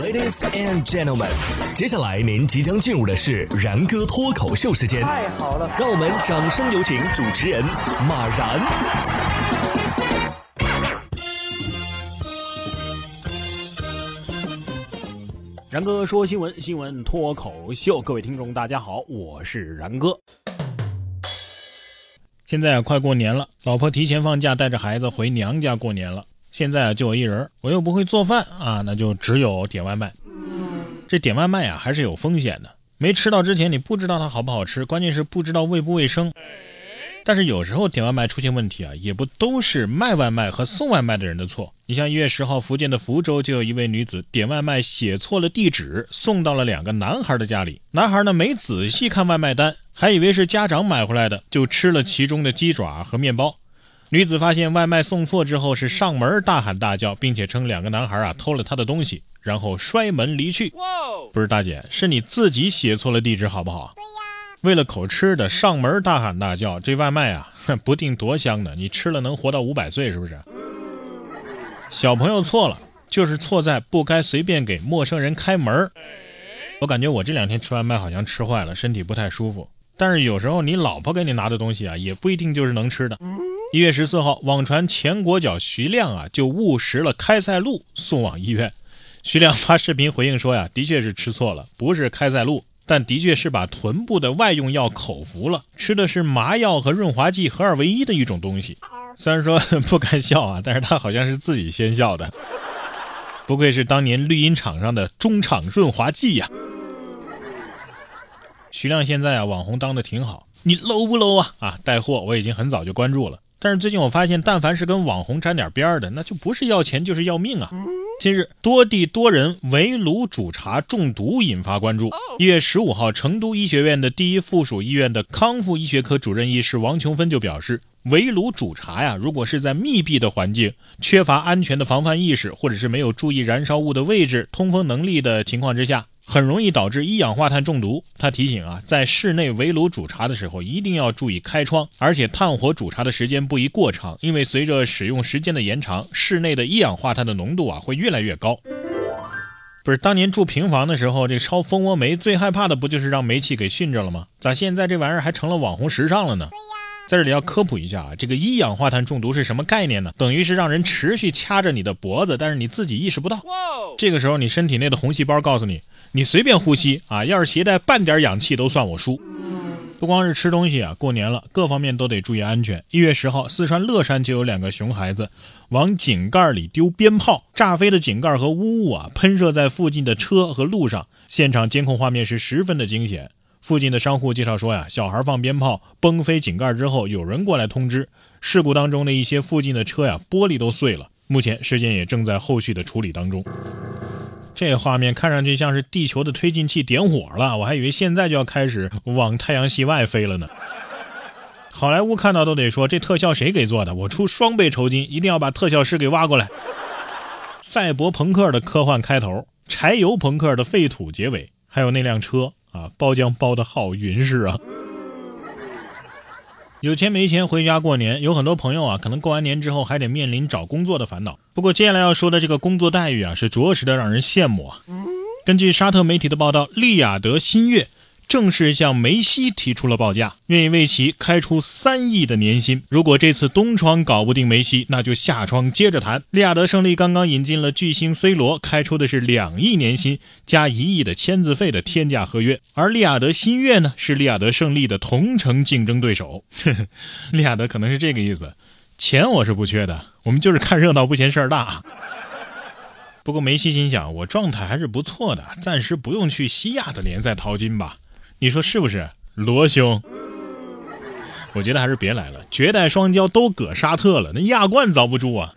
Ladies and gentlemen，接下来您即将进入的是然哥脱口秀时间。太好了，让我们掌声有请主持人马然。然哥说新闻，新闻脱口秀，各位听众大家好，我是然哥。现在啊，快过年了，老婆提前放假，带着孩子回娘家过年了。现在啊，就我一人，我又不会做饭啊，那就只有点外卖。这点外卖啊，还是有风险的。没吃到之前，你不知道它好不好吃，关键是不知道卫不卫生。但是有时候点外卖出现问题啊，也不都是卖外卖和送外卖的人的错。你像一月十号，福建的福州就有一位女子点外卖写错了地址，送到了两个男孩的家里。男孩呢没仔细看外卖单，还以为是家长买回来的，就吃了其中的鸡爪和面包。女子发现外卖送错之后，是上门大喊大叫，并且称两个男孩啊偷了她的东西，然后摔门离去。不是大姐，是你自己写错了地址，好不好？对呀。为了口吃的上门大喊大叫，这外卖啊，不定多香呢。你吃了能活到五百岁，是不是？小朋友错了，就是错在不该随便给陌生人开门。我感觉我这两天吃外卖好像吃坏了，身体不太舒服。但是有时候你老婆给你拿的东西啊，也不一定就是能吃的。一月十四号，网传前国脚徐亮啊就误食了开塞露，送往医院。徐亮发视频回应说呀，的确是吃错了，不是开塞露，但的确是把臀部的外用药口服了，吃的是麻药和润滑剂合二为一的一种东西。虽然说 不该笑啊，但是他好像是自己先笑的。不愧是当年绿茵场上的中场润滑剂呀。徐亮现在啊网红当的挺好，你 low 不 low 啊？啊，带货我已经很早就关注了。但是最近我发现，但凡是跟网红沾点边儿的，那就不是要钱就是要命啊！近日，多地多人围炉煮茶中毒引发关注。一月十五号，成都医学院的第一附属医院的康复医学科主任医师王琼芬就表示，围炉煮茶呀，如果是在密闭的环境、缺乏安全的防范意识，或者是没有注意燃烧物的位置、通风能力的情况之下。很容易导致一氧化碳中毒。他提醒啊，在室内围炉煮茶的时候，一定要注意开窗，而且炭火煮茶的时间不宜过长，因为随着使用时间的延长，室内的一氧化碳的浓度啊会越来越高。不是当年住平房的时候，这烧蜂窝煤最害怕的不就是让煤气给熏着了吗？咋现在这玩意儿还成了网红时尚了呢？在这里要科普一下啊，这个一氧化碳中毒是什么概念呢？等于是让人持续掐着你的脖子，但是你自己意识不到。这个时候，你身体内的红细胞告诉你，你随便呼吸啊，要是携带半点氧气都算我输。不光是吃东西啊，过年了，各方面都得注意安全。一月十号，四川乐山就有两个熊孩子往井盖里丢鞭炮，炸飞的井盖和污物啊，喷射在附近的车和路上，现场监控画面是十分的惊险。附近的商户介绍说呀，小孩放鞭炮崩飞井盖之后，有人过来通知。事故当中的一些附近的车呀，玻璃都碎了。目前事件也正在后续的处理当中。这画面看上去像是地球的推进器点火了，我还以为现在就要开始往太阳系外飞了呢。好莱坞看到都得说这特效谁给做的？我出双倍酬金，一定要把特效师给挖过来。赛博朋克的科幻开头，柴油朋克的废土结尾，还有那辆车。啊，包浆包的好匀实啊！有钱没钱回家过年，有很多朋友啊，可能过完年之后还得面临找工作的烦恼。不过接下来要说的这个工作待遇啊，是着实的让人羡慕啊。根据沙特媒体的报道，利雅得新月。正式向梅西提出了报价，愿意为其开出三亿的年薪。如果这次东窗搞不定梅西，那就下窗接着谈。利雅得胜利刚刚引进了巨星 C 罗，开出的是两亿年薪加一亿的签字费的天价合约。而利雅得新月呢，是利雅得胜利的同城竞争对手。利雅得可能是这个意思，钱我是不缺的，我们就是看热闹不嫌事儿大。不过梅西心想，我状态还是不错的，暂时不用去西亚的联赛淘金吧。你说是不是，罗兄？我觉得还是别来了，绝代双骄都搁沙特了，那亚冠遭不住啊。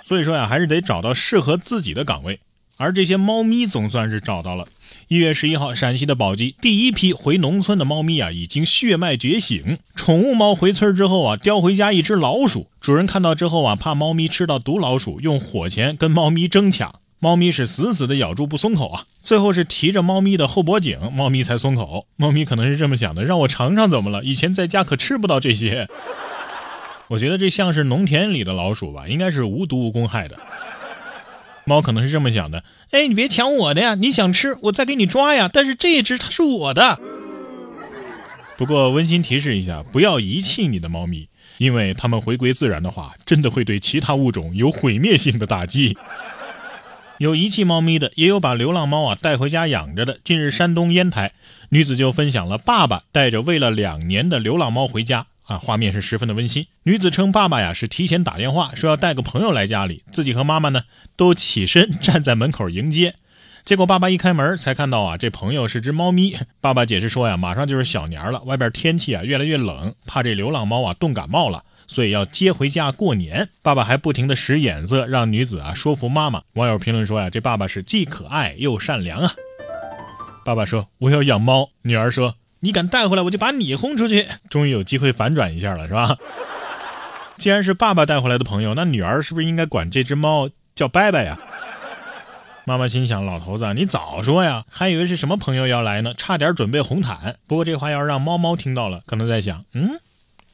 所以说呀，还是得找到适合自己的岗位。而这些猫咪总算是找到了。一月十一号，陕西的宝鸡第一批回农村的猫咪啊，已经血脉觉醒。宠物猫回村之后啊，叼回家一只老鼠，主人看到之后啊，怕猫咪吃到毒老鼠，用火钳跟猫咪争抢。猫咪是死死的咬住不松口啊，最后是提着猫咪的后脖颈，猫咪才松口。猫咪可能是这么想的，让我尝尝怎么了？以前在家可吃不到这些。我觉得这像是农田里的老鼠吧，应该是无毒无公害的。猫可能是这么想的：哎，你别抢我的呀！你想吃，我再给你抓呀。但是这只它是我的。不过温馨提示一下，不要遗弃你的猫咪，因为它们回归自然的话，真的会对其他物种有毁灭性的打击。有遗弃猫咪的，也有把流浪猫啊带回家养着的。近日，山东烟台女子就分享了爸爸带着喂了两年的流浪猫回家啊，画面是十分的温馨。女子称，爸爸呀是提前打电话说要带个朋友来家里，自己和妈妈呢都起身站在门口迎接。结果爸爸一开门才看到啊，这朋友是只猫咪。爸爸解释说呀，马上就是小年了，外边天气啊越来越冷，怕这流浪猫啊冻感冒了。所以要接回家过年，爸爸还不停的使眼色，让女子啊说服妈妈。网友评论说呀，这爸爸是既可爱又善良啊。爸爸说我要养猫，女儿说你敢带回来，我就把你轰出去。终于有机会反转一下了，是吧？既然是爸爸带回来的朋友，那女儿是不是应该管这只猫叫拜拜呀？妈妈心想，老头子你早说呀，还以为是什么朋友要来呢，差点准备红毯。不过这话要是让猫猫听到了，可能在想，嗯，